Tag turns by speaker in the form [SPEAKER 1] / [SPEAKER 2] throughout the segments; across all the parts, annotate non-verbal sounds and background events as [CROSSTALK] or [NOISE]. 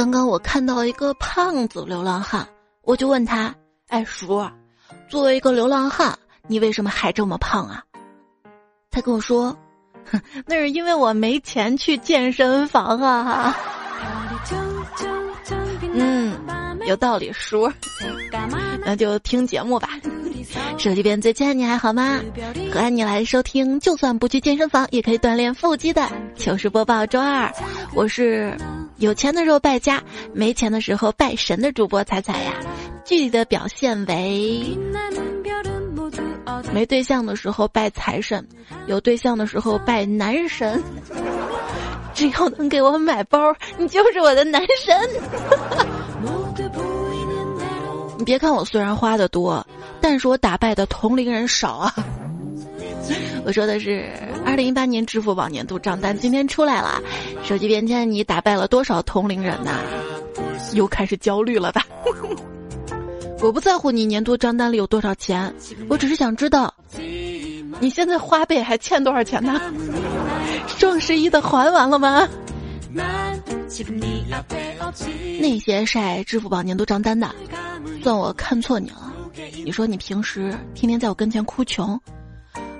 [SPEAKER 1] 刚刚我看到一个胖子流浪汉，我就问他：“哎，叔，作为一个流浪汉，你为什么还这么胖啊？”他跟我说：“哼，那是因为我没钱去健身房啊。”嗯，有道理，叔。那就听节目吧。手机边最亲爱的你还好吗？和爱你来收听，就算不去健身房也可以锻炼腹肌的糗事播报周二。我是有钱的时候败家，没钱的时候拜神的主播彩彩呀。具体的表现为：没对象的时候拜财神，有对象的时候拜男神。[LAUGHS] 只要能给我买包，你就是我的男神。[LAUGHS] 你别看我虽然花的多，但是我打败的同龄人少啊。[LAUGHS] 我说的是二零一八年支付宝年度账单今天出来了，手机边签你打败了多少同龄人呐？又开始焦虑了吧？[LAUGHS] 我不在乎你年度账单里有多少钱，我只是想知道，你现在花呗还欠多少钱呢？[LAUGHS] 双十一的还完了吗？那些晒支付宝年度账单的，算我看错你了。你说你平时天天在我跟前哭穷，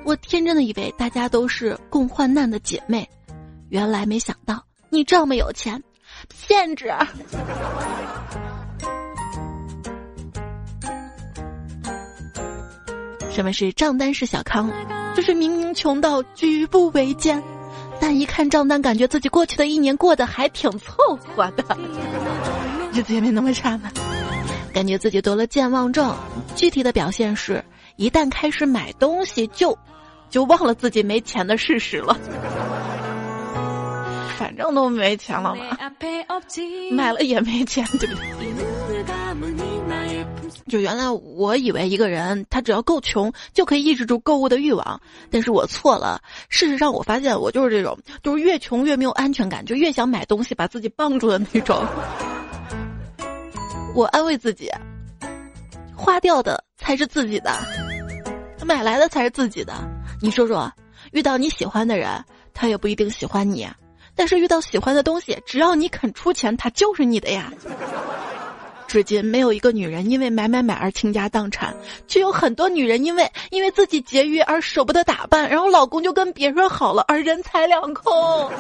[SPEAKER 1] 我天真的以为大家都是共患难的姐妹，原来没想到你这么有钱，骗子！什么是账单式小康？就是明明穷到举步维艰。但一看账单，感觉自己过去的一年过得还挺凑合的，[LAUGHS] 日子也没那么差呢。感觉自己得了健忘症，具体的表现是，一旦开始买东西，就就忘了自己没钱的事实了。[LAUGHS] 反正都没钱了嘛，买了也没钱，对不对？就原来我以为一个人他只要够穷就可以抑制住购物的欲望，但是我错了。事实上，我发现我就是这种，就是越穷越没有安全感，就越想买东西把自己绑住的那种。[LAUGHS] 我安慰自己，花掉的才是自己的，买来的才是自己的。你说说，遇到你喜欢的人，他也不一定喜欢你；但是遇到喜欢的东西，只要你肯出钱，他就是你的呀。至今没有一个女人因为买买买而倾家荡产，却有很多女人因为因为自己节约而舍不得打扮，然后老公就跟别人好了，而人财两空。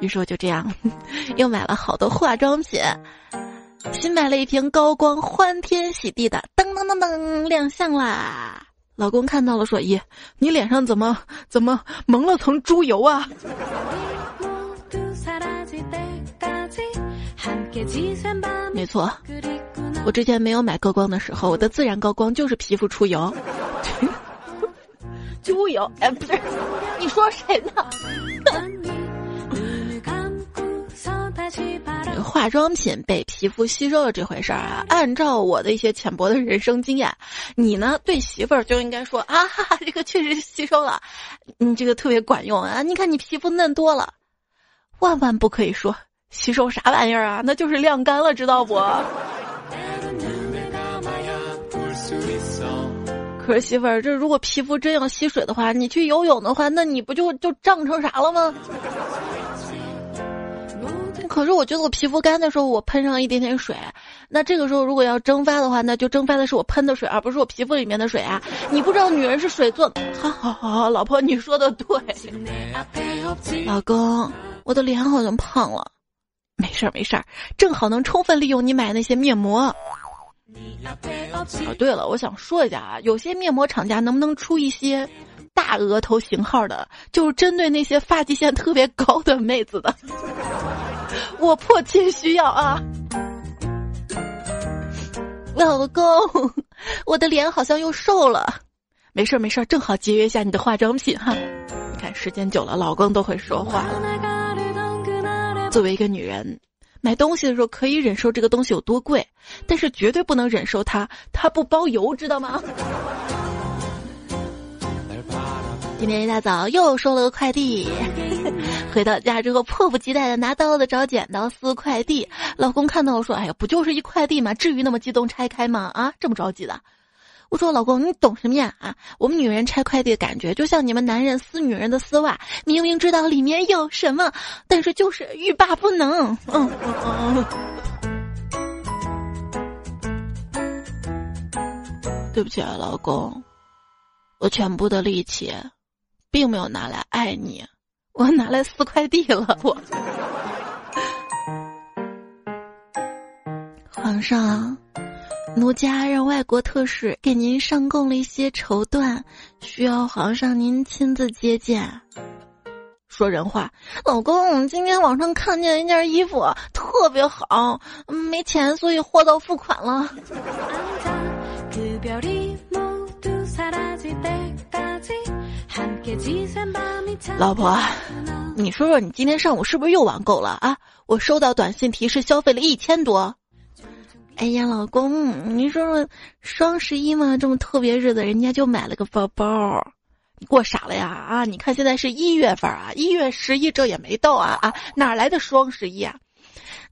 [SPEAKER 1] 于是我就这样，[LAUGHS] 又买了好多化妆品，新买了一瓶高光欢天喜地的，噔噔噔噔亮相啦！老公看到了说：“咦，你脸上怎么怎么蒙了层猪油啊？”没错，我之前没有买高光的时候，我的自然高光就是皮肤出油。[LAUGHS] 猪油？哎，不是，你说谁呢？[LAUGHS] 化妆品被皮肤吸收了这回事儿啊，按照我的一些浅薄的人生经验，你呢对媳妇儿就应该说啊，哈哈，[LAUGHS] 这个确实吸收了，你这个特别管用啊，你看你皮肤嫩多了，万万不可以说。吸收啥玩意儿啊？那就是晾干了，知道不？可是媳妇儿，这如果皮肤真要吸水的话，你去游泳的话，那你不就就胀成啥了吗？可是我觉得我皮肤干的时候，我喷上一点点水，那这个时候如果要蒸发的话，那就蒸发的是我喷的水，而不是我皮肤里面的水啊！你不知道女人是水做的，好好好，老婆你说的对。老公，我的脸好像胖了。没事儿没事儿，正好能充分利用你买那些面膜。啊，对了，我想说一下啊，有些面膜厂家能不能出一些大额头型号的，就是针对那些发际线特别高的妹子的？我迫切需要啊！老公，我的脸好像又瘦了。没事儿没事儿，正好节约一下你的化妆品哈。你看时间久了，老公都会说话了。作为一个女人，买东西的时候可以忍受这个东西有多贵，但是绝对不能忍受它它不包邮，知道吗？今天一大早又收了个快递，回到家之后迫不及待的拿刀子找剪刀撕快递。老公看到我说：“哎呀，不就是一快递吗？至于那么激动拆开吗？啊，这么着急的？”我说老公，你懂什么呀？啊，我们女人拆快递的感觉，就像你们男人撕女人的丝袜，明明知道里面有什么，但是就是欲罢不能。嗯嗯嗯。对不起啊，老公，我全部的力气，并没有拿来爱你，我拿来撕快递了。我，皇上。奴家让外国特使给您上供了一些绸缎，需要皇上您亲自接见。说人话，老公，今天网上看见一件衣服特别好，没钱，所以货到付款了。老婆，你说说，你今天上午是不是又网购了啊？我收到短信提示，消费了一千多。哎呀，老公，你说说双十一嘛，这么特别日子，人家就买了个包包，你过傻了呀？啊，你看现在是一月份啊，一月十一这也没到啊啊，哪来的双十一啊？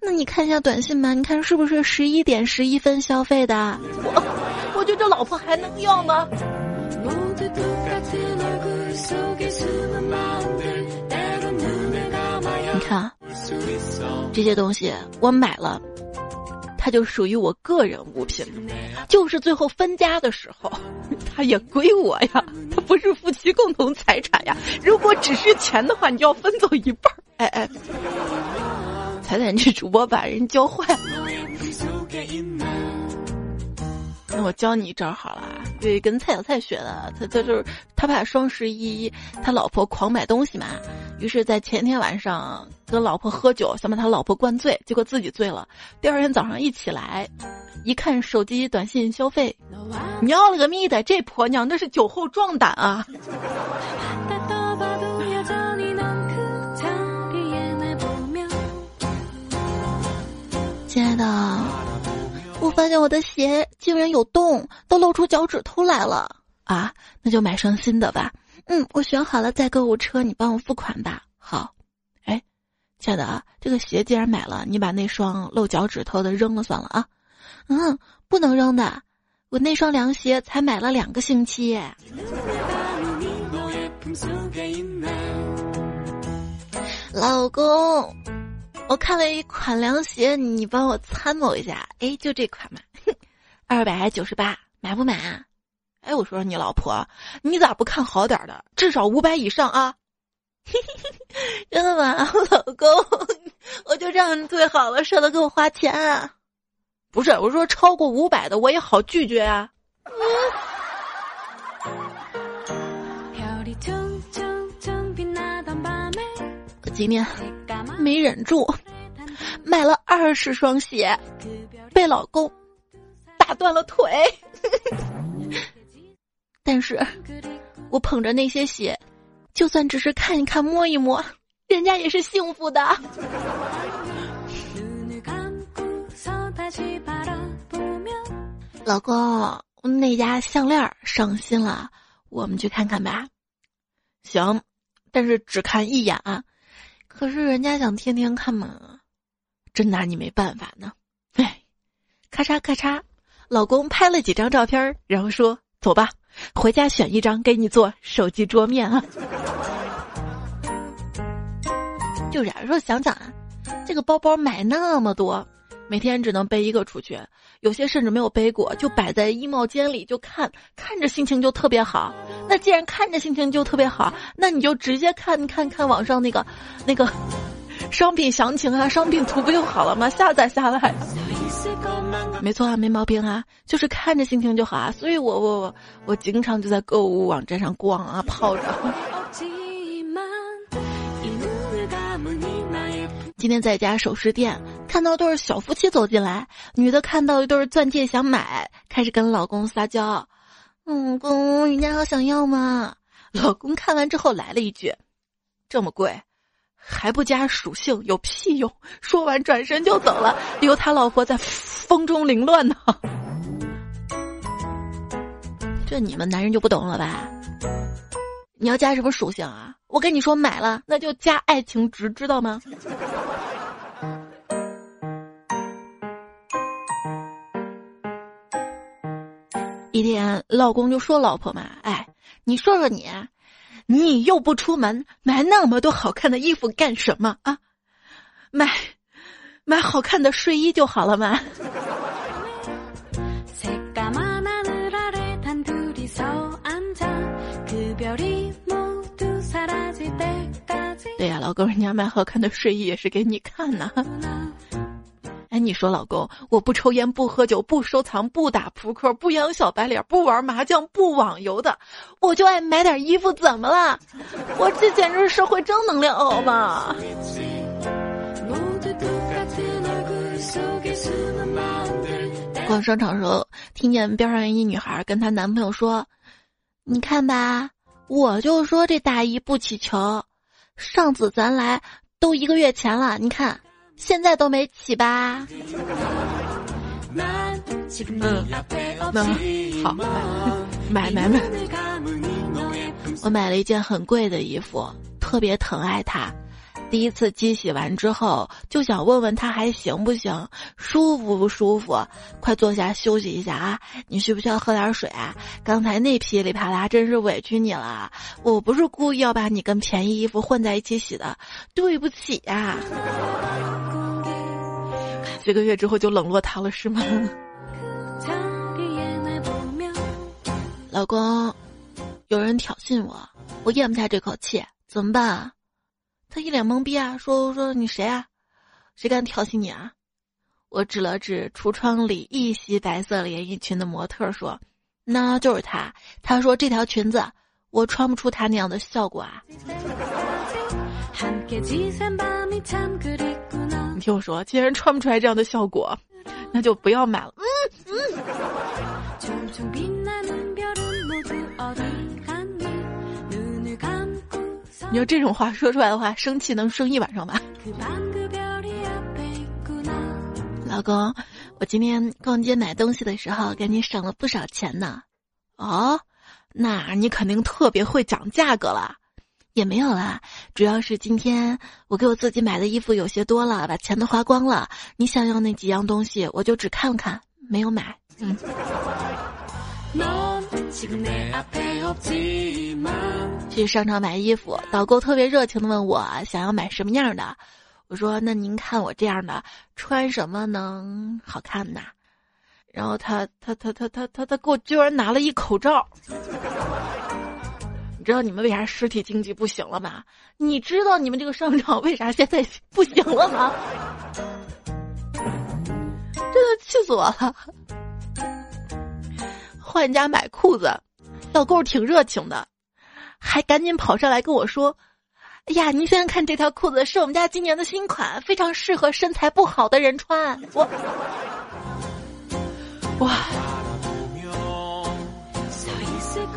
[SPEAKER 1] 那你看一下短信吧，你看是不是十一点十一分消费的？我我觉得这老婆还能要吗？这些东西，我买了。它就属于我个人物品，就是最后分家的时候，[LAUGHS] 它也归我呀。它不是夫妻共同财产呀。如果只是钱的话，你就要分走一半儿。哎哎，彩彩这主播把人教坏了。那我教你一招好了，对，跟蔡小蔡学的。他他就是他怕双十一他老婆狂买东西嘛，于是，在前天晚上跟老婆喝酒，想把他老婆灌醉，结果自己醉了。第二天早上一起来，一看手机短信消费，尿了个咪的，这婆娘那是酒后壮胆啊！亲爱的。我发现我的鞋竟然有洞，都露出脚趾头来了啊！那就买双新的吧。嗯，我选好了，在购物车，你帮我付款吧。好，哎，亲爱的啊，这个鞋既然买了，你把那双露脚趾头的扔了算了啊。嗯，不能扔的，我那双凉鞋才买了两个星期。老公。我看了一款凉鞋，你帮我参谋一下。哎，就这款嘛，[LAUGHS] 二百九十八，买不买啊？哎，我说你老婆，你咋不看好点的？至少五百以上啊！[LAUGHS] 真的吗，老公？[LAUGHS] 我就这样最好了，舍得给我花钱啊？不是，我说超过五百的我也好拒绝啊。我今天。没忍住，买了二十双鞋，被老公打断了腿。[LAUGHS] 但是，我捧着那些鞋，就算只是看一看、摸一摸，人家也是幸福的。老公，那家项链上新了，我们去看看吧。行，但是只看一眼啊。可是人家想天天看嘛，真拿你没办法呢。哎，咔嚓咔嚓，老公拍了几张照片，然后说：“走吧，回家选一张给你做手机桌面啊。”就是啊，说想想啊，这个包包买那么多，每天只能背一个出去，有些甚至没有背过，就摆在衣帽间里就看，看着心情就特别好。那既然看着心情就特别好，那你就直接看看看网上那个，那个 [LAUGHS] 商品详情啊，商品图不就好了吗？下载下来，没错啊，没毛病啊，就是看着心情就好啊。所以我我我我经常就在购物网站上逛啊，泡着。今天在家首饰店看到对小夫妻走进来，女的看到一对钻戒想买，开始跟老公撒娇。老公，人家好想要吗？老公看完之后来了一句：“这么贵，还不加属性，有屁用！”说完转身就走了，留他老婆在风中凌乱呢。这你们男人就不懂了吧？你要加什么属性啊？我跟你说，买了那就加爱情值，知道吗？一天，老公就说老婆嘛，哎，你说说你，你又不出门，买那么多好看的衣服干什么啊？买，买好看的睡衣就好了嘛。老公，人家买好看的睡衣也是给你看呢。[LAUGHS] 哎，你说，老公，我不抽烟，不喝酒，不收藏，不打扑克，不养小白脸，不玩麻将，不网游的，我就爱买点衣服，怎么了？[LAUGHS] 我这简直是社会正能量，好吗？逛商场时候，听见边上一女孩跟她男朋友说：“你看吧，我就说这大衣不起球。”上次咱来都一个月前了，你看现在都没起吧？嗯，那好，买买买！[LAUGHS] 我买了一件很贵的衣服，特别疼爱它。第一次机洗完之后，就想问问他还行不行，舒服不舒服？快坐下休息一下啊！你需不需要喝点水啊？刚才那噼里啪啦真是委屈你了，我不是故意要把你跟便宜衣服混在一起洗的，对不起呀。几个月之后就冷落他了是吗？老公，有人挑衅我，我咽不下这口气，怎么办？他一脸懵逼啊，说说你谁啊？谁敢挑衅你啊？我指了指橱窗里一袭白色连衣裙的模特，说：“那就是他。”他说：“这条裙子我穿不出他那样的效果啊。”你听我说，既然穿不出来这样的效果，那就不要买了。嗯嗯。你要这种话说出来的话，生气能生一晚上吧？老公，我今天逛街买东西的时候给你省了不少钱呢。哦，那你肯定特别会讲价格了。也没有啦，主要是今天我给我自己买的衣服有些多了，把钱都花光了。你想要那几样东西，我就只看看，没有买。嗯。去商场买衣服，导购特别热情的问我想要买什么样的。我说：“那您看我这样的穿什么能好看呢？”然后他他他他他他他给我居然拿了一口罩。[LAUGHS] 你知道你们为啥实体经济不行了吗？你知道你们这个商场为啥现在不行了吗？真的气死我了！换家买裤子，导购挺热情的，还赶紧跑上来跟我说：“哎呀，您先看这条裤子，是我们家今年的新款，非常适合身材不好的人穿。”我，哇！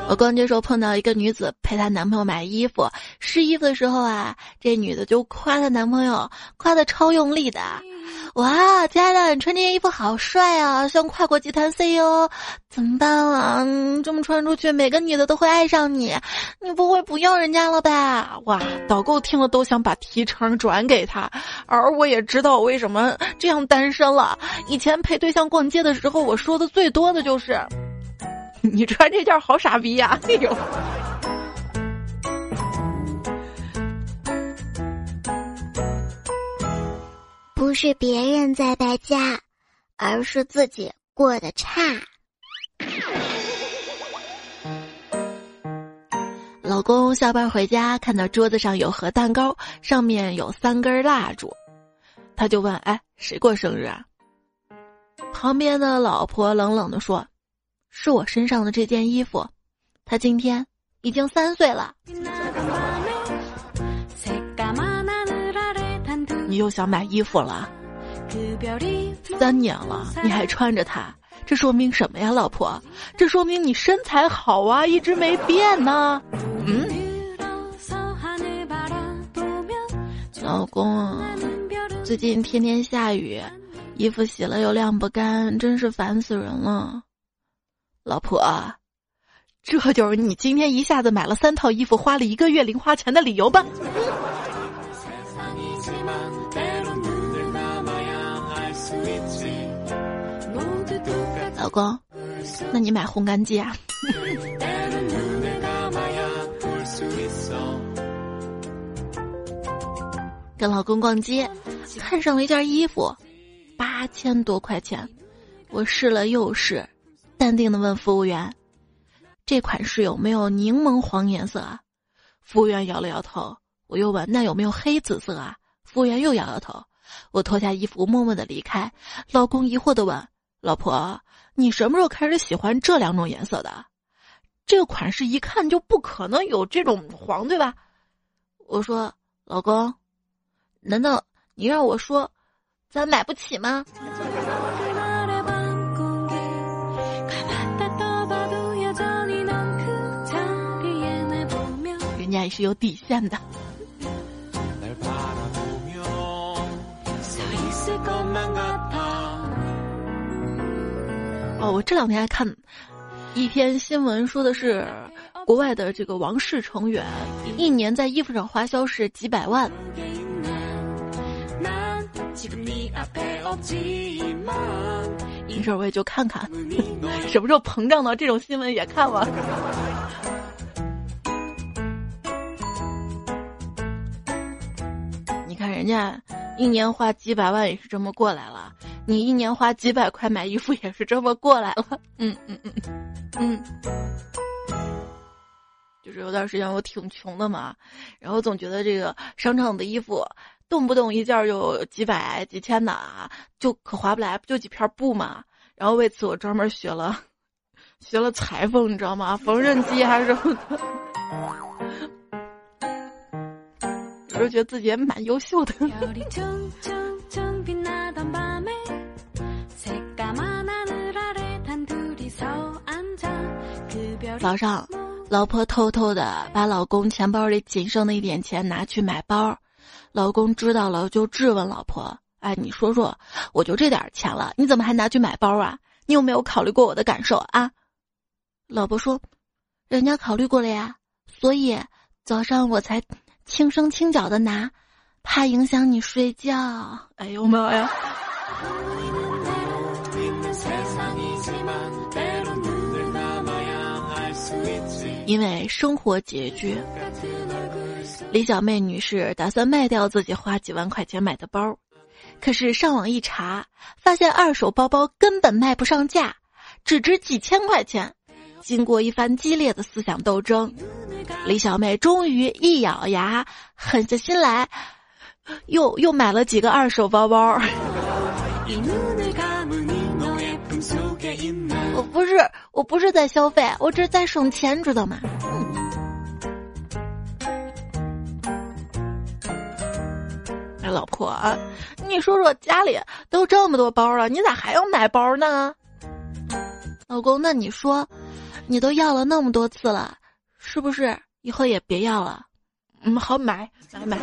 [SPEAKER 1] 我逛街时候碰到一个女子陪她男朋友买衣服，试衣服的时候啊，这女的就夸她男朋友，夸的超用力的。哇，亲爱的，你穿这件衣服好帅啊，像跨国集团 CEO，怎么办啊？这么穿出去，每个女的都会爱上你，你不会不要人家了吧？哇，导购听了都想把提成转给他，而我也知道为什么这样单身了。以前陪对象逛街的时候，我说的最多的就是，[LAUGHS] 你穿这件好傻逼呀！哎呦。
[SPEAKER 2] 不是别人在败家，而是自己过得差。
[SPEAKER 1] 老公下班回家，看到桌子上有盒蛋糕，上面有三根蜡烛，他就问：“哎，谁过生日啊？”旁边的老婆冷冷的说：“是我身上的这件衣服，他今天已经三岁了。”你又想买衣服了？三年了，你还穿着它，这说明什么呀，老婆？这说明你身材好啊，一直没变呢。嗯，老公，最近天天下雨，衣服洗了又晾不干，真是烦死人了。老婆，这就是你今天一下子买了三套衣服，花了一个月零花钱的理由吧？老公，那你买烘干机啊？[LAUGHS] 跟老公逛街，看上了一件衣服，八千多块钱，我试了又试，淡定的问服务员：“这款式有没有柠檬黄颜色啊？”服务员摇了摇头。我又问：“那有没有黑紫色啊？”服务员又摇摇头。我脱下衣服，默默的离开。老公疑惑的问：“老婆，你什么时候开始喜欢这两种颜色的？这个款式一看就不可能有这种黄，对吧？”我说：“老公。”难道你让我说，咱买不起吗？人家也是有底线的。哦，我这两天还看一篇新闻，说的是国外的这个王室成员一年在衣服上花销是几百万。没事，我也就看看，什么时候膨胀到这种新闻也看了。你看人家一年花几百万也是这么过来了，你一年花几百块买衣服也是这么过来了。嗯嗯嗯嗯，就是有段时间我挺穷的嘛，然后总觉得这个商场的衣服。动不动一件就几百几千的啊，就可划不来，不就几片布嘛。然后为此我专门学了，学了裁缝，你知道吗？缝纫机还是什么的。有时候觉得自己也蛮优秀的。[LAUGHS] 早上，老婆偷偷的把老公钱包里仅剩的一点钱拿去买包。老公知道了就质问老婆：“哎，你说说，我就这点钱了，你怎么还拿去买包啊？你有没有考虑过我的感受啊？”老婆说：“人家考虑过了呀，所以早上我才轻声轻脚的拿，怕影响你睡觉。”哎呦妈呀！因为生活拮据。李小妹女士打算卖掉自己花几万块钱买的包，可是上网一查，发现二手包包根本卖不上价，只值几千块钱。经过一番激烈的思想斗争，李小妹终于一咬牙，狠下心来，又又买了几个二手包包。[LAUGHS] 我不是在消费，我这是在省钱，知道吗？哎老婆，你说说家里都这么多包了，你咋还要买包呢？老公，那你说，你都要了那么多次了，是不是以后也别要了？嗯，好买买买。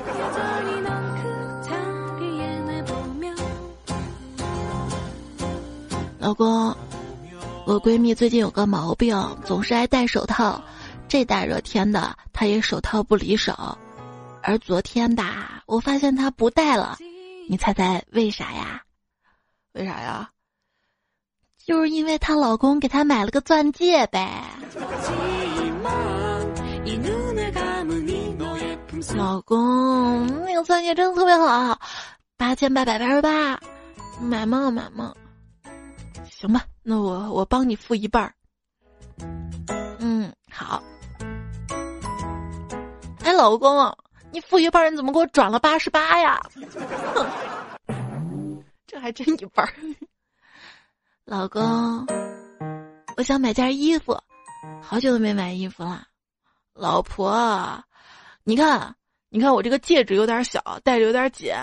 [SPEAKER 1] 老公，我闺蜜最近有个毛病，总是爱戴手套，这大热天的，她也手套不离手。而昨天吧，我发现她不戴了，你猜猜为啥呀？为啥呀？就是因为她老公给她买了个钻戒呗。老公，那个钻戒真的特别好，八千八百八十八，买吗？买吗？行吧，那我我帮你付一半儿。嗯，好。哎，老公。你付一半，你怎么给我转了八十八呀？[LAUGHS] 这还真一半儿。老公，我想买件衣服，好久都没买衣服了。老婆，你看，你看我这个戒指有点小，戴着有点紧，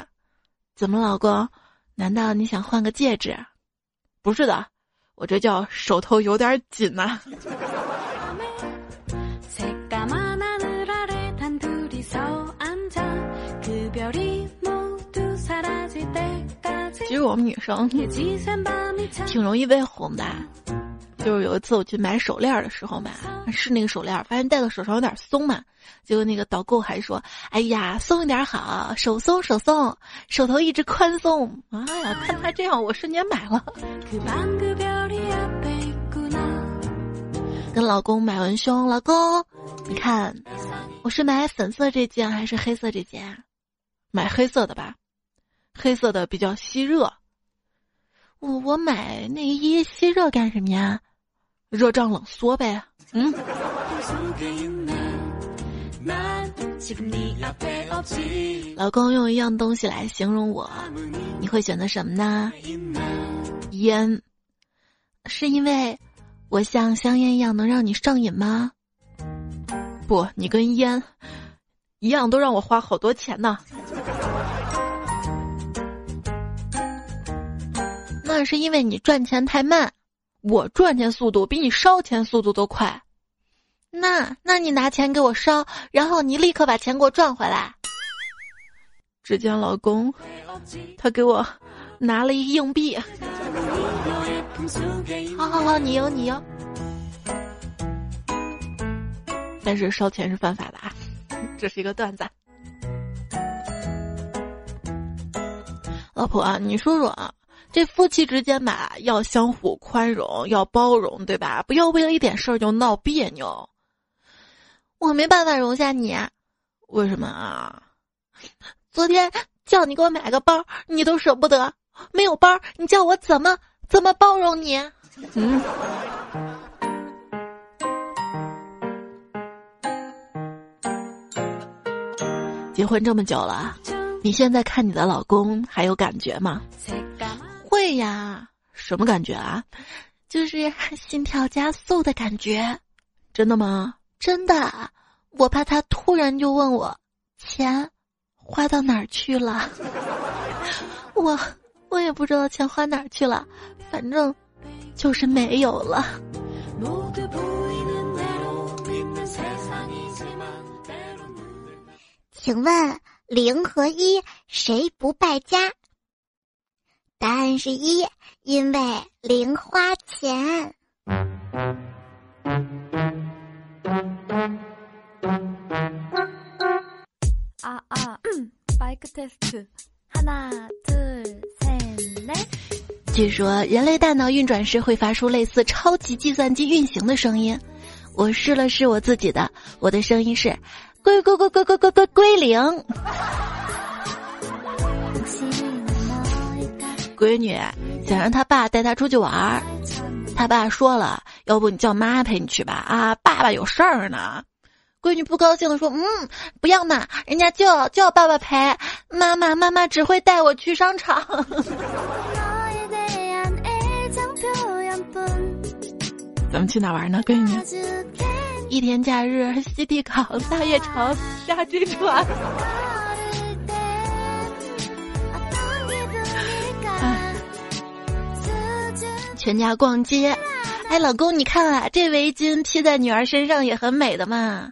[SPEAKER 1] 怎么，老公？难道你想换个戒指？不是的，我这叫手头有点紧呐。[LAUGHS] 其实我们女生挺容易被哄的，就是有一次我去买手链的时候嘛，试那个手链，发现戴到手上有点松嘛，结果那个导购还说：“哎呀，松一点好，手松手松，手头一直宽松。”哎呀，看他这样，我瞬间买了。[LAUGHS] 跟老公买文胸，老公，你看，我是买粉色这件还是黑色这件？买黑色的吧，黑色的比较吸热。我我买内衣吸热干什么呀？热胀冷缩呗。嗯。老公用一样东西来形容我，你会选择什么呢？烟，是因为我像香烟一样能让你上瘾吗？不，你跟烟一样，都让我花好多钱呢。那是因为你赚钱太慢，我赚钱速度比你烧钱速度都快。那，那你拿钱给我烧，然后你立刻把钱给我赚回来。只见老公，他给我拿了一硬币。好好好，你赢你赢。但是烧钱是犯法的啊，这是一个段子。老婆啊，你说说啊，这夫妻之间吧，要相互宽容，要包容，对吧？不要为了一点事儿就闹别扭。我没办法容下你，为什么啊？昨天叫你给我买个包，你都舍不得。没有包，你叫我怎么怎么包容你？嗯。结婚这么久了，你现在看你的老公还有感觉吗？会呀，什么感觉啊？就是心跳加速的感觉，真的吗？真的，我怕他突然就问我钱花到哪儿去了，[LAUGHS] 我我也不知道钱花哪儿去了，反正就是没有了。
[SPEAKER 2] 请问零和一谁不败家？答案是一，因为零花钱。
[SPEAKER 1] 啊啊，嗯麦克 test，哈那特森嘞。据说人类大脑运转时会发出类似超级计算机运行的声音，我试了试我自己的，我的声音是，归归归归归归归归零。闺女想让他爸带她出去玩儿，他爸说了，要不你叫妈陪你去吧？啊，爸爸有事儿呢。闺女不高兴的说：“嗯，不要嘛，人家就要就要爸爸陪，妈妈妈妈只会带我去商场。[LAUGHS] 咱们去哪玩呢，闺女？一天假日，西堤港、大悦城、沙之船。全家逛街，哎，老公，你看啊，这围巾披在女儿身上也很美的嘛。”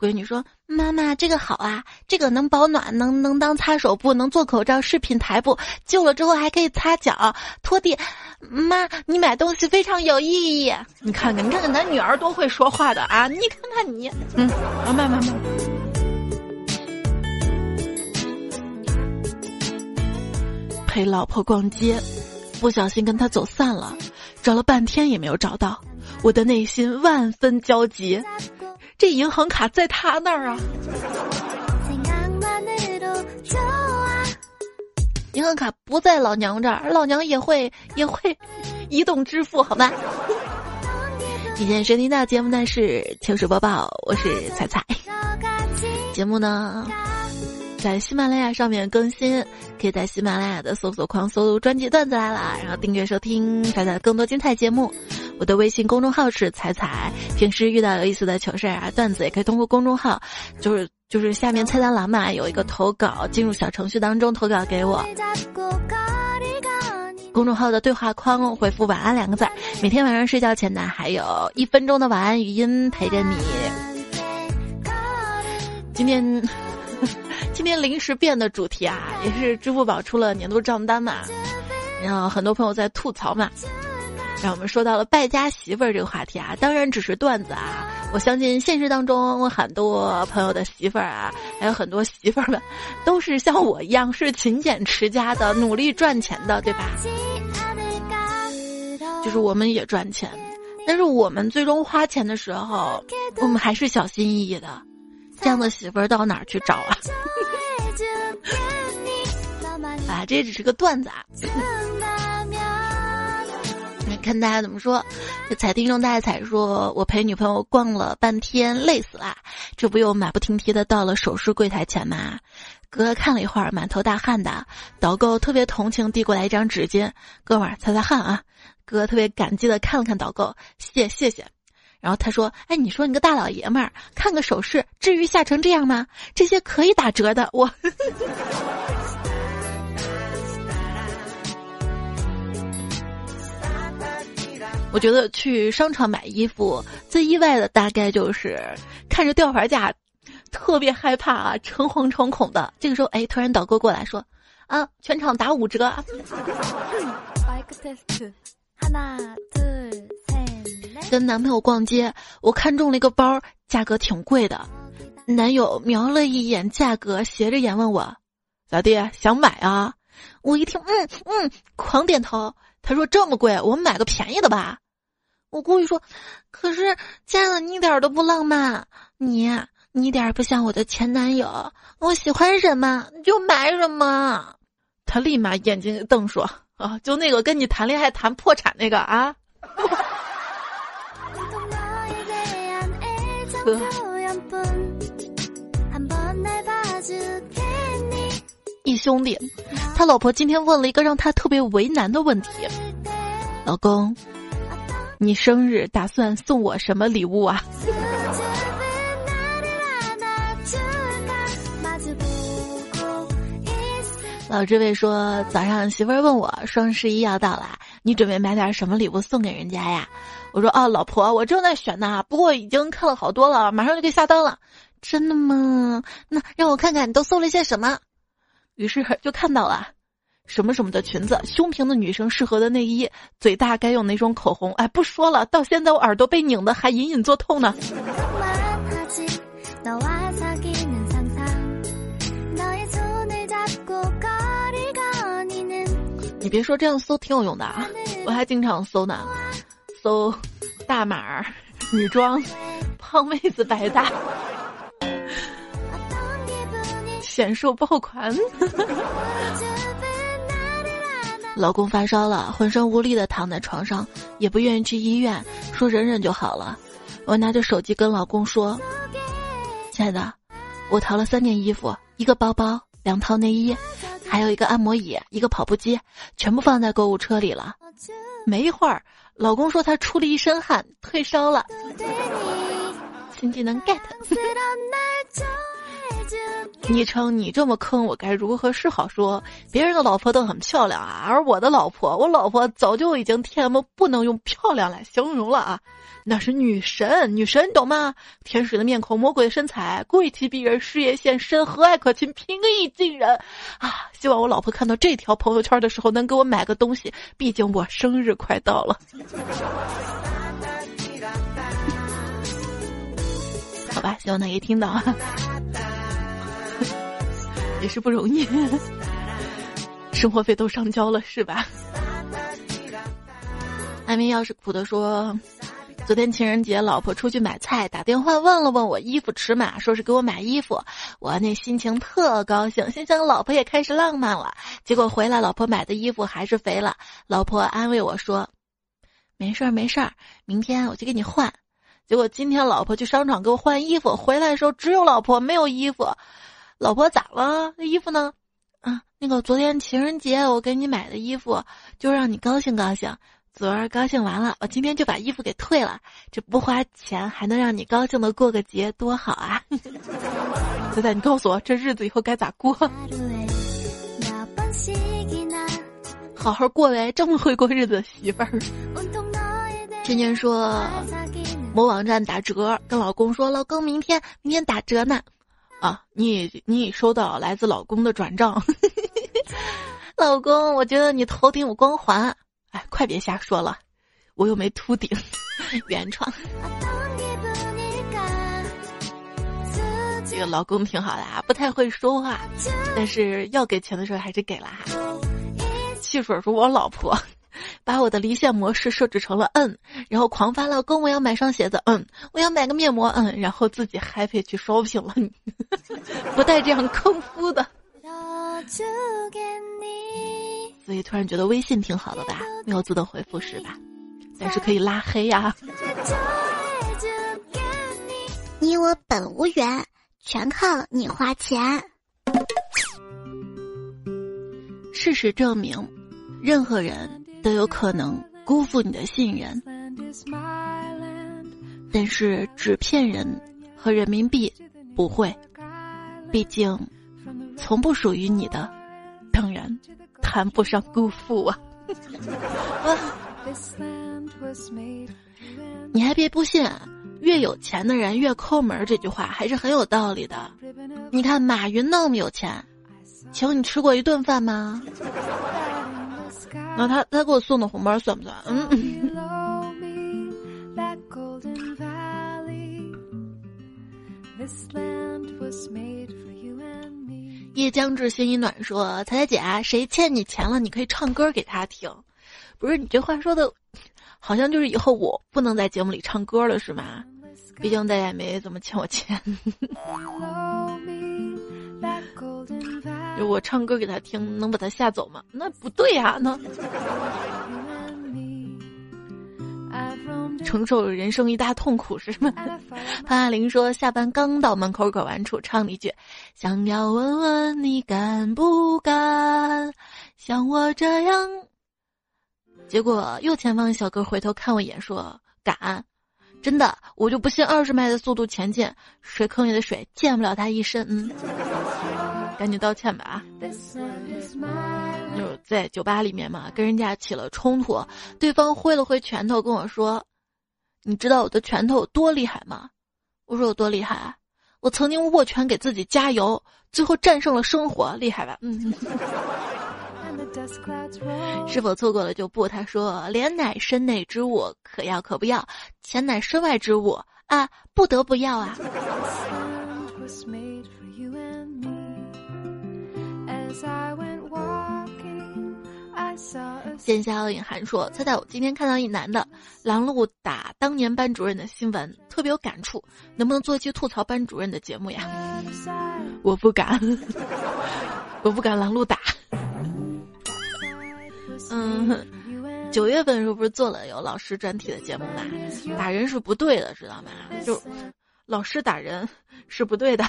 [SPEAKER 1] 闺女说：“妈妈，这个好啊，这个能保暖，能能当擦手布，能做口罩、饰品台布，旧了之后还可以擦脚、拖地。妈，你买东西非常有意义。你看看，你看看，咱女儿多会说话的啊！你看看你，嗯，啊慢慢慢，陪老婆逛街，不小心跟他走散了，找了半天也没有找到，我的内心万分焦急。”这银行卡在他那儿啊！银行卡不在老娘这儿，老娘也会也会移动支付，好吗？[LAUGHS] 今天收听到节目呢是糗事播报，我是彩彩。节目呢在喜马拉雅上面更新，可以在喜马拉雅的搜索框搜专辑段子来了，然后订阅收听彩彩更多精彩节目。我的微信公众号是彩彩，平时遇到有意思的糗事啊、段子，也可以通过公众号，就是就是下面菜单栏嘛，有一个投稿，进入小程序当中投稿给我。公众号的对话框回复“晚安”两个字，每天晚上睡觉前呢，还有一分钟的晚安语音陪着你。今天今天临时变的主题啊，也是支付宝出了年度账单嘛，然后很多朋友在吐槽嘛。让我们说到了败家媳妇儿这个话题啊，当然只是段子啊。我相信现实当中很多朋友的媳妇儿啊，还有很多媳妇儿们，都是像我一样是勤俭持家的，努力赚钱的，对吧？就是我们也赚钱，但是我们最终花钱的时候，我们还是小心翼翼的。这样的媳妇儿到哪儿去找啊？啊，这也只是个段子啊。看大家怎么说？彩听众大彩说：“我陪女朋友逛了半天，累死啦！这不又马不停蹄的到了首饰柜台前吗？”哥看了一会儿，满头大汗的导购特别同情，递过来一张纸巾：“哥们儿擦擦汗啊。”哥特别感激的看了看导购，谢谢谢。然后他说：“哎，你说你个大老爷们儿，看个首饰，至于吓成这样吗？这些可以打折的，我。[LAUGHS] ”我觉得去商场买衣服最意外的大概就是看着吊牌价，特别害怕啊，诚惶诚恐的。这个时候，哎，突然导购过来说：“啊，全场打五折。[LAUGHS] [LAUGHS] ”跟男朋友逛街，我看中了一个包，价格挺贵的。男友瞄了一眼价格，斜着眼问我：“咋地？想买啊？”我一听，嗯嗯，狂点头。他说：“这么贵，我们买个便宜的吧。”我故意说：“可是见了你一点都不浪漫，你你一点不像我的前男友。我喜欢什么就买什么。”他立马眼睛瞪说：“啊，就那个跟你谈恋爱谈破产那个啊！” [LAUGHS] 一兄弟，他老婆今天问了一个让他特别为难的问题：“老公。”你生日打算送我什么礼物啊？[LAUGHS] 老这位说，早上媳妇儿问我双十一要到了，你准备买点什么礼物送给人家呀？我说啊，老婆，我正在选呢，不过已经看了好多了，马上就可以下单了。真的吗？那让我看看你都搜了些什么。于是就看到了。什么什么的裙子，胸平的女生适合的内衣，嘴大该用哪种口红？哎，不说了，到现在我耳朵被拧的还隐隐作痛呢。你别说，这样搜挺有用的啊！我还经常搜呢，搜大码女装，胖妹子百搭，显瘦爆款。老公发烧了，浑身无力的躺在床上，也不愿意去医院，说忍忍就好了。我拿着手机跟老公说：“亲爱的，我淘了三件衣服，一个包包，两套内衣，还有一个按摩椅，一个跑步机，全部放在购物车里了。”没一会儿，老公说他出了一身汗，退烧了。[LAUGHS] 新技能 get。[LAUGHS] 昵称你这么坑我该如何是好？说别人的老婆都很漂亮啊，而我的老婆，我老婆早就已经天么不能用漂亮来形容了啊，那是女神，女神懂吗？天使的面孔，魔鬼的身材，贵气逼人，事业线深，和蔼可亲，平易近人啊！希望我老婆看到这条朋友圈的时候能给我买个东西，毕竟我生日快到了。[LAUGHS] 好吧，希望他可以听到。也是不容易，[LAUGHS] 生活费都上交了是吧？艾明要是苦的说，昨天情人节，老婆出去买菜，打电话问了问我衣服尺码，说是给我买衣服，我那心情特高兴，心想老婆也开始浪漫了。结果回来，老婆买的衣服还是肥了。老婆安慰我说：“没事儿没事儿，明天我去给你换。”结果今天老婆去商场给我换衣服，回来的时候只有老婆没有衣服。老婆咋了？那衣服呢？啊，那个昨天情人节我给你买的衣服，就让你高兴高兴。昨儿高兴完了，我今天就把衣服给退了。这不花钱还能让你高兴的过个节，多好啊！仔仔，你告诉我这日子以后该咋过？好好过呗，这么会过日子的媳妇儿。天天说某网站打折，跟老公说，老公明天明天打折呢。啊，你你已收到来自老公的转账，[LAUGHS] 老公，我觉得你头顶有光环，哎，快别瞎说了，我又没秃顶，原创。这个老公挺好的啊，不太会说话，但是要给钱的时候还是给了哈。汽水说，我老婆把我的离线模式设置成了嗯，然后狂发老公我要买双鞋子，嗯，我要买个面膜，嗯，然后自己 happy 去 shopping 了，[LAUGHS] 不带这样坑夫的。所以突然觉得微信挺好的吧，没有自动回复是吧？但是可以拉黑呀。
[SPEAKER 2] 你我本无缘，全靠你花钱。
[SPEAKER 1] 事实证明，任何人都有可能辜负你的信任，但是纸片人和人民币不会，毕竟从不属于你的，当然谈不上辜负啊。[LAUGHS] 你还别不信，越有钱的人越抠门，这句话还是很有道理的。你看马云那么有钱，请你吃过一顿饭吗？那他他给我送的红包算不算？嗯。[LAUGHS] 夜将至，心已暖。说彩彩姐，谁欠你钱了？你可以唱歌给他听。不是你这话说的，好像就是以后我不能在节目里唱歌了，是吗？毕竟大家也没怎么欠我钱。[LAUGHS] 就我唱歌给他听，能把他吓走吗？那不对呀，那承受人生一大痛苦是吗？潘爱玲说，下班刚到门口拐弯处，唱了一句：“想要问问你敢不敢像我这样。”结果右前方小哥回头看我一眼，说：“敢，真的，我就不信二十迈的速度前进，水坑里的水溅不了他一身。”嗯，赶紧道歉吧啊！就在酒吧里面嘛，跟人家起了冲突，对方挥了挥拳头跟我说：“你知道我的拳头有多厉害吗？”我说：“有多厉害？我曾经握拳给自己加油，最后战胜了生活，厉害吧？”嗯。[LAUGHS] 是否错过了就不？他说：“脸乃身内之物，可要可不要；钱乃身外之物啊，不得不要啊。”剑下隐含说：“猜猜我今天看到一男的拦路打当年班主任的新闻，特别有感触，能不能做一期吐槽班主任的节目呀？”我不敢，我不敢拦路打。嗯，[LAUGHS] 九月份的时候不是做了有老师专题的节目嘛？打人是不对的，知道吗？就老师打人是不对的。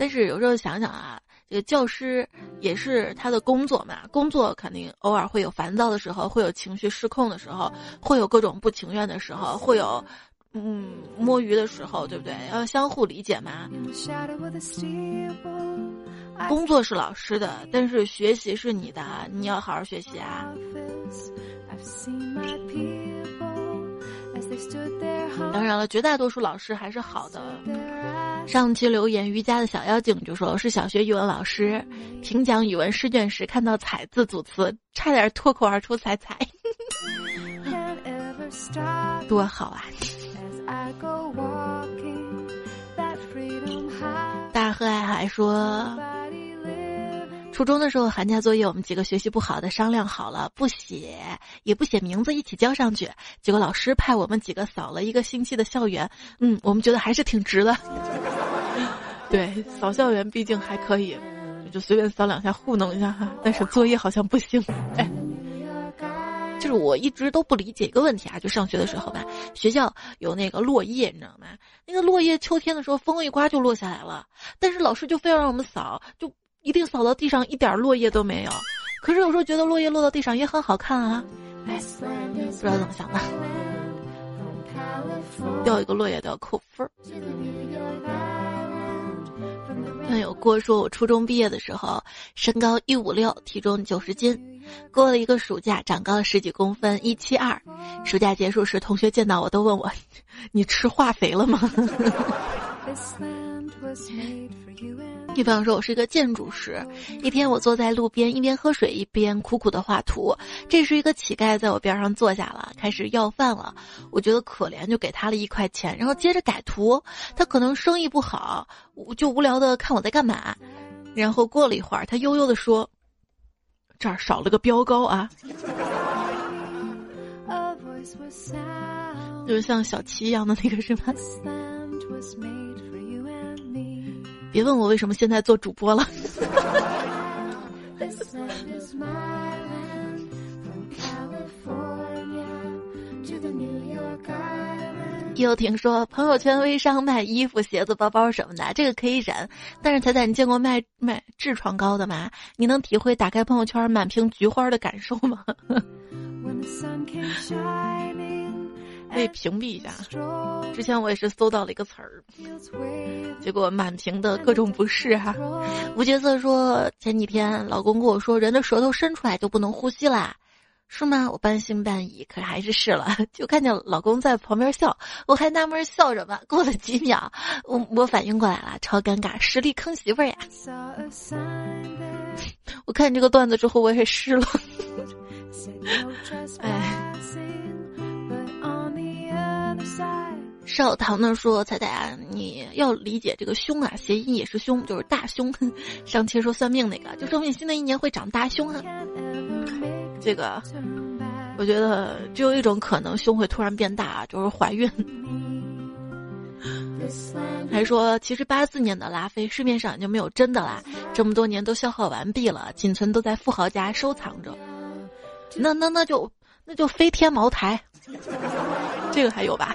[SPEAKER 1] 但是有时候想想啊，这个教师也是他的工作嘛，工作肯定偶尔会有烦躁的时候，会有情绪失控的时候，会有各种不情愿的时候，会有嗯摸鱼的时候，对不对？要相互理解嘛。工作是老师的，但是学习是你的，你要好好学习啊。当然了，绝大多数老师还是好的。上期留言瑜伽的小妖精就说是小学语文老师，评讲语文试卷时看到“彩”字组词，差点脱口而出“彩彩”，多好啊！大河爱海说。初中的时候，寒假作业我们几个学习不好的商量好了，不写也不写名字，一起交上去。结果老师派我们几个扫了一个星期的校园，[LAUGHS] 嗯，我们觉得还是挺值的。[LAUGHS] 对，扫校园毕竟还可以，就随便扫两下糊弄一下哈。但是作业好像不行。哎，就是我一直都不理解一个问题啊，就上学的时候吧，学校有那个落叶，你知道吗？那个落叶秋天的时候风一刮就落下来了，但是老师就非要让我们扫，就。一定扫到地上一点落叶都没有，可是有时候觉得落叶落到地上也很好看啊！不知道怎么想的，掉一个落叶都要扣分儿。那有郭说，我初中毕业的时候，身高一五六，体重九十斤，过了一个暑假，长高了十几公分，一七二。暑假结束时，同学见到我都问我：“ [LAUGHS] 你吃化肥了吗？” [LAUGHS] 比方说，我是一个建筑师。一天，我坐在路边，一边喝水，一边苦苦的画图。这时，一个乞丐在我边上坐下了，开始要饭了。我觉得可怜，就给他了一块钱，然后接着改图。他可能生意不好，就无聊的看我在干嘛。然后过了一会儿，他悠悠的说：“这儿少了个标高啊。就是像小七一样的那个是吗？别问我为什么现在做主播了。又听说朋友圈微商卖衣服、鞋子、包包什么的，这个可以忍。但是彩彩，你见过卖卖痔疮膏的吗？你能体会打开朋友圈满屏菊花的感受吗？被屏蔽一下。之前我也是搜到了一个词儿，结果满屏的各种不适哈。吴角色说前几天老公跟我说，人的舌头伸出来就不能呼吸啦。是吗？我半信半疑，可是还是试了。[LAUGHS] 就看见老公在旁边笑，我还纳闷笑什么。过了几秒，我我反应过来了，超尴尬，实力坑媳妇儿呀！[LAUGHS] 我看这个段子之后，我也湿了。[LAUGHS] 哎，少糖的说：“彩彩，你要理解这个胸啊，谐音也是胸，就是大胸。[LAUGHS] 上期说算命那个，就说明新的一年会长大胸啊。”这个，我觉得只有一种可能，胸会突然变大，就是怀孕。[LAUGHS] 还说，其实八四年的拉菲市面上已经没有真的啦，这么多年都消耗完毕了，仅存都在富豪家收藏着。那那那就那就飞天茅台，[LAUGHS] 这个还有吧？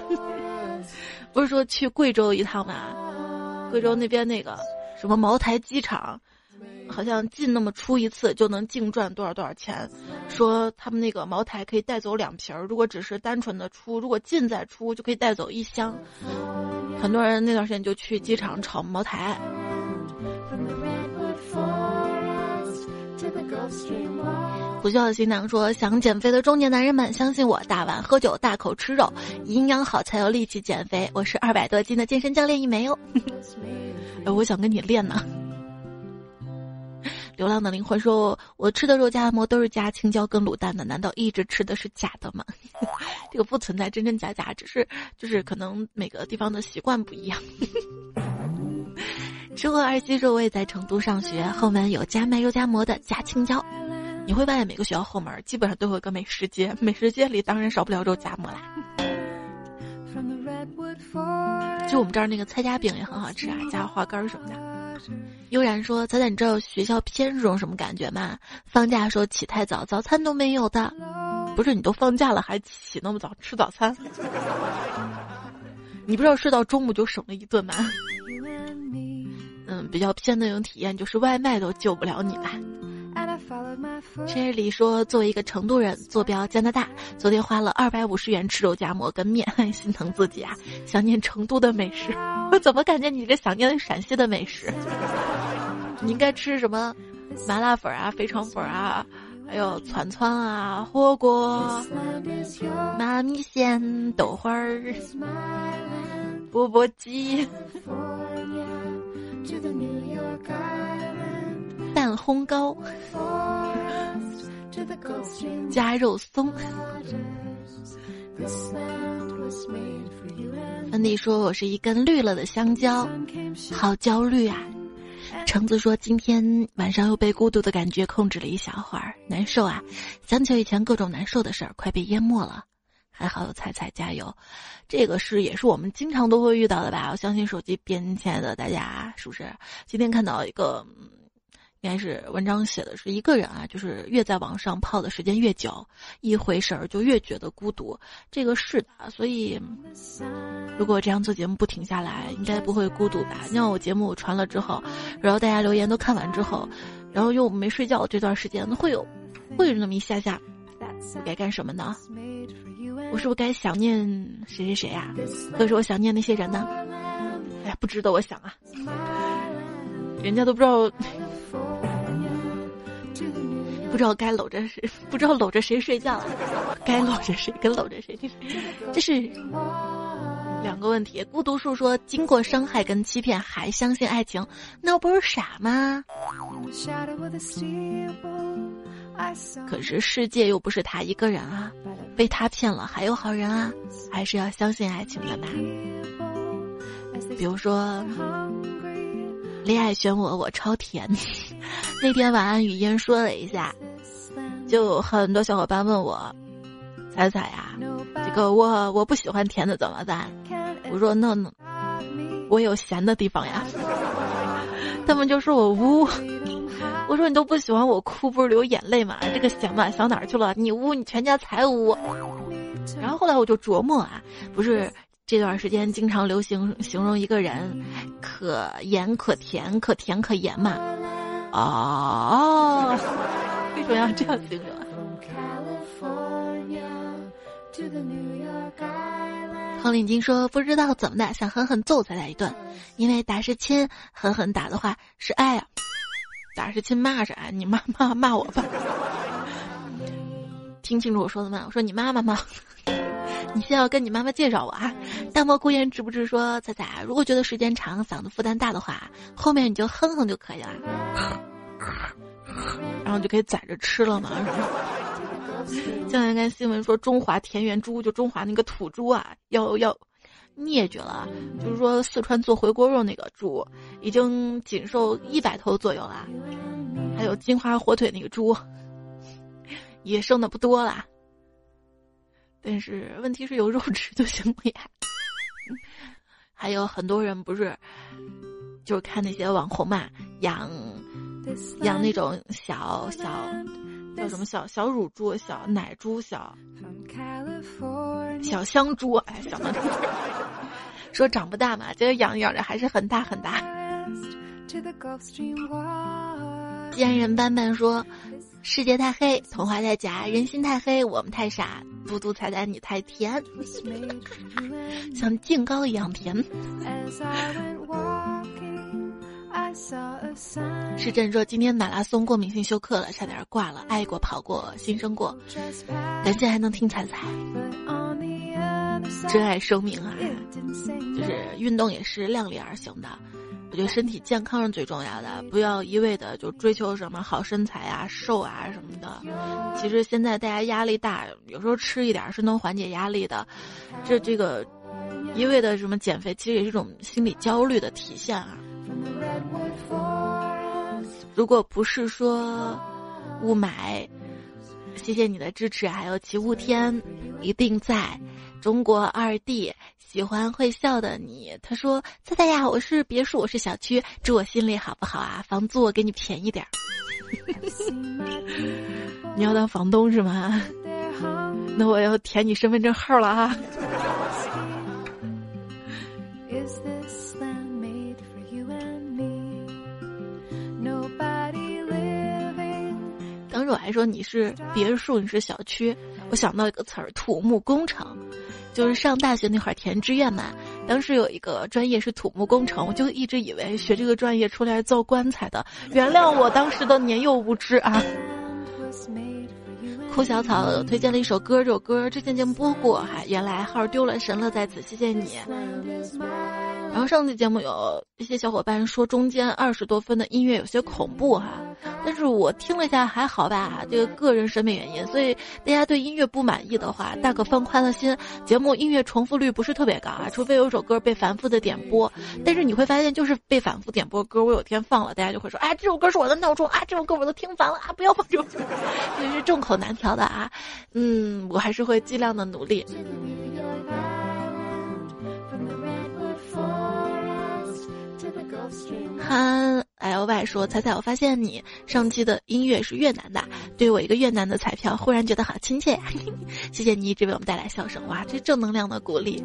[SPEAKER 1] 不是说去贵州一趟吗？贵州那边那个什么茅台机场。好像进那么出一次就能净赚多少多少钱，说他们那个茅台可以带走两瓶儿，如果只是单纯的出，如果进再出就可以带走一箱。很多人那段时间就去机场炒茅台。不需要新娘说想减肥的中年男人们，相信我，大碗喝酒，大口吃肉，营养好才有力气减肥。我是二百多斤的健身教练一枚哦。哎，我想跟你练呢。流浪的灵魂说：“我吃的肉夹馍都是加青椒跟卤蛋的，难道一直吃的是假的吗？[LAUGHS] 这个不存在真真假假，只是就是可能每个地方的习惯不一样。[LAUGHS] ”吃货二七说：“我也在成都上学，后门有家卖肉夹馍的，加青椒。你会发现每个学校后门基本上都有个美食街，美食街里当然少不了肉夹馍啦。就我们这儿那个菜夹饼也很好吃啊，加花干什么的。”悠然说：“彩彩，你知道学校偏是种什么感觉吗？放假时候起太早，早餐都没有的。不是你都放假了还起那么早吃早餐？[LAUGHS] 你不知道睡到中午就省了一顿吗？嗯，比较偏的那种体验就是外卖都救不了你吧。”这里说：“作为一个成都人，坐标加拿大，昨天花了二百五十元吃肉夹馍跟面，[LAUGHS] 心疼自己啊！想念成都的美食，[LAUGHS] 我怎么感觉你这想念陕西的美食？你应该吃什么麻辣粉啊、肥肠粉啊，还有串串啊、火锅、麻米线、豆花儿、钵钵鸡。[LAUGHS] ”蛋烘糕，加肉松。安迪说：“我是一根绿了的香蕉，好焦虑啊。”橙子说：“今天晚上又被孤独的感觉控制了一小会儿，难受啊！想起以前各种难受的事儿，快被淹没了。还好有彩彩加油，这个是也是我们经常都会遇到的吧？我相信手机边亲爱的大家是不是？今天看到一个。”应该是文章写的是一个人啊，就是越在网上泡的时间越久，一回神儿就越觉得孤独。这个是的，所以如果这样做节目不停下来，应该不会孤独吧？像我节目传了之后，然后大家留言都看完之后，然后又没睡觉这段时间，会有会有那么一下下，我该干什么呢？我是不是该想念谁谁谁啊？可是我想念那些人呢？哎呀，不值得我想啊！人家都不知道。不知道该搂着谁，[LAUGHS] 不知道搂着谁睡觉，该搂着谁跟搂着谁，这是两个问题。孤独树说：“经过伤害跟欺骗还相信爱情，那不是傻吗？”可是世界又不是他一个人啊，被他骗了还有好人啊，还是要相信爱情的吧。比如说。恋爱选我，我超甜。[LAUGHS] 那天晚安语音说了一下，就很多小伙伴问我：“彩彩呀，这个我我不喜欢甜的怎么办？”我说：“那我有咸的地方呀。[LAUGHS] ”他们就说我污。[LAUGHS] 我说：“你都不喜欢我哭，不是流眼泪吗？这个咸嘛，想哪儿去了？你污，你全家才污。”然后后来我就琢磨啊，不是这段时间经常流行形容一个人可盐可甜，可甜可盐嘛？哦，为什么要这样形容？黄领巾说：“不知道怎么的，想狠狠揍咱俩一顿，因为打是亲，狠狠打的话是爱啊，打是亲骂是爱？你骂骂骂我吧。[LAUGHS] 听清楚我说的吗？我说你妈妈吗？你先要跟你妈妈介绍我啊。大漠孤烟直不直说，彩彩，如果觉得时间长，嗓子负担大的话，后面你就哼哼就可以了，[LAUGHS] 然后就可以宰着吃了嘛。”前两天新闻说，中华田园猪就中华那个土猪啊，要要灭绝了。就是说，四川做回锅肉那个猪，已经仅售一百头左右了。还有金华火腿那个猪，也剩的不多了。但是问题是有肉吃就行了呀。[LAUGHS] 还有很多人不是，就是看那些网红嘛，养养那种小小。叫什么小小乳猪、小奶猪、小小香猪？哎，小到这，[LAUGHS] 说长不大嘛，结果养养着还是很大很大。奸人斑斑说：“世界太黑，童话太假，人心太黑，我们太傻。嘟嘟彩彩你太甜，像净糕一样甜。[LAUGHS] ”是真说今天马拉松过敏性休克了，差点挂了。爱过跑过新生过，感谢还能听彩彩，珍爱生命啊！就是运动也是量力而行的，我觉得身体健康是最重要的，不要一味的就追求什么好身材啊、瘦啊什么的。其实现在大家压力大，有时候吃一点是能缓解压力的。这这个一味的什么减肥，其实也是一种心理焦虑的体现啊。如果不是说雾霾，谢谢你的支持，还有齐雾天，一定在中国二弟喜欢会笑的你。他说：“猜猜呀，我是别墅，我是小区，住我心里好不好啊？房租我给你便宜点儿。[LAUGHS] 你要当房东是吗？[LAUGHS] 那我要填你身份证号了啊。”当时我还说你是别墅，你是小区，我想到一个词儿“土木工程”，就是上大学那会儿填志愿嘛，当时有一个专业是土木工程，我就一直以为学这个专业出来造棺材的。原谅我当时的年幼无知啊！哭小草推荐了一首歌，这首歌之前节目播过，哈原来号丢了神乐，在此谢谢你。然后上次节目有一些小伙伴说中间二十多分的音乐有些恐怖哈，但是我听了一下还好吧，这个个人审美原因，所以大家对音乐不满意的话，大可放宽了心。节目音乐重复率不是特别高啊，除非有首歌被反复的点播，但是你会发现就是被反复点播歌，我有天放了，大家就会说，哎，这首歌是我的闹钟啊，这首歌我都听烦了啊，不要放这首歌，[LAUGHS] 因为是众口难调的啊，嗯，我还是会尽量的努力。憨 L Y 说：“彩彩，我发现你上期的音乐是越南的，对我一个越南的彩票，忽然觉得好亲切呀！[LAUGHS] 谢谢你一直为我们带来笑声，哇，这正能量的鼓励。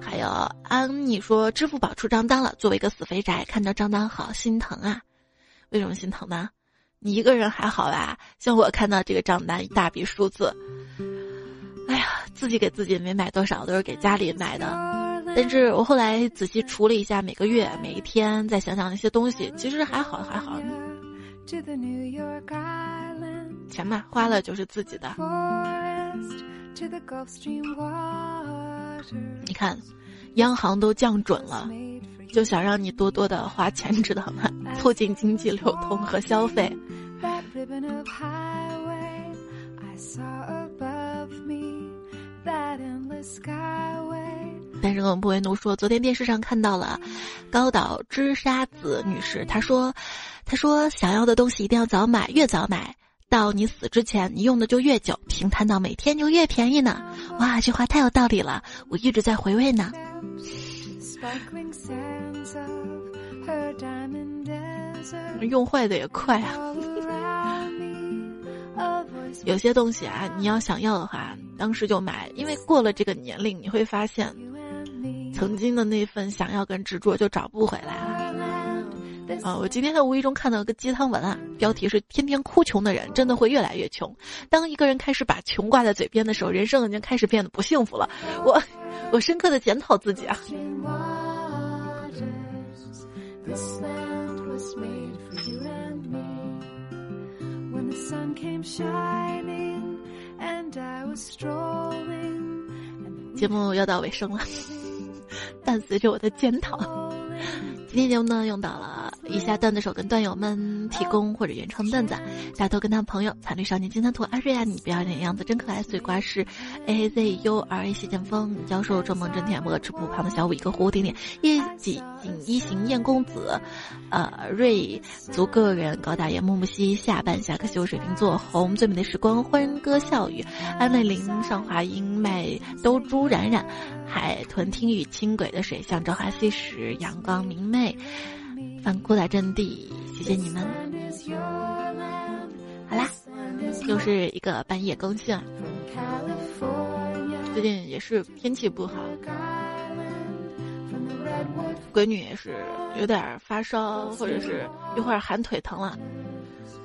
[SPEAKER 1] 还有安妮说，支付宝出账单了，作为一个死肥宅，看到账单好心疼啊！为什么心疼呢？你一个人还好吧？像我看到这个账单一大笔数字，哎呀，自己给自己没买多少，都是给家里买的。”但是我后来仔细除了一下每个月每一天，再想想那些东西，其实还好还好。钱嘛，花了就是自己的。你看，央行都降准了，就想让你多多的花钱，知道吗？促进经济流通和消费。单身狗不为奴说，昨天电视上看到了高岛之沙子女士，她说：“她说想要的东西一定要早买，越早买到你死之前，你用的就越久，平摊到每天就越便宜呢。哇，这话太有道理了，我一直在回味呢。用坏的也快啊！有些东西啊，你要想要的话，当时就买，因为过了这个年龄，你会发现，曾经的那份想要跟执着就找不回来了。啊！我今天在无意中看到一个鸡汤文啊，标题是“天天哭穷的人真的会越来越穷”。当一个人开始把穷挂在嘴边的时候，人生已经开始变得不幸福了。我，我深刻的检讨自己啊。节目要到尾声了，伴随着我的检讨。今天节目呢，用到了以下段子手跟段友们提供或者原创段子，大头跟他朋友惨绿少年金三图阿瑞啊，你表演的样子真可爱。碎瓜是，a z u r a，谢剑锋，教授周梦真甜不吃不胖的小五一个活点点业绩锦一行燕公子，呃瑞足个人高大爷木木西下半下课修水瓶座红最美的时光欢歌笑语安美林上华英麦兜朱冉冉。海豚听雨，轻轨的水向朝花夕拾，阳光明媚，反过来阵地，谢谢你们。好啦，又是一个半夜更新。最近也是天气不好，闺女也是有点发烧，或者是一会儿喊腿疼了，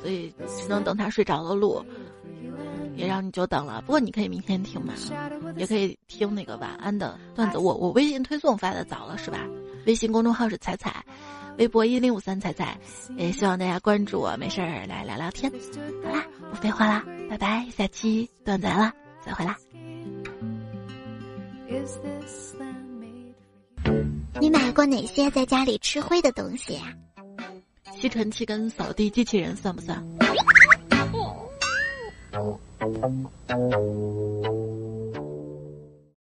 [SPEAKER 1] 所以只能等她睡着了录。也让你久等了，不过你可以明天听嘛，也可以听那个晚安的段子。我我微信推送发的早了是吧？微信公众号是彩彩，微博一零五三彩彩，也希望大家关注我，没事儿来聊聊天。好啦，不废话啦，拜拜，下期段子来了，再回来。
[SPEAKER 2] 你买过哪些在家里吃灰的东西呀？
[SPEAKER 1] 吸尘器跟扫地机器人算不算 Thank you.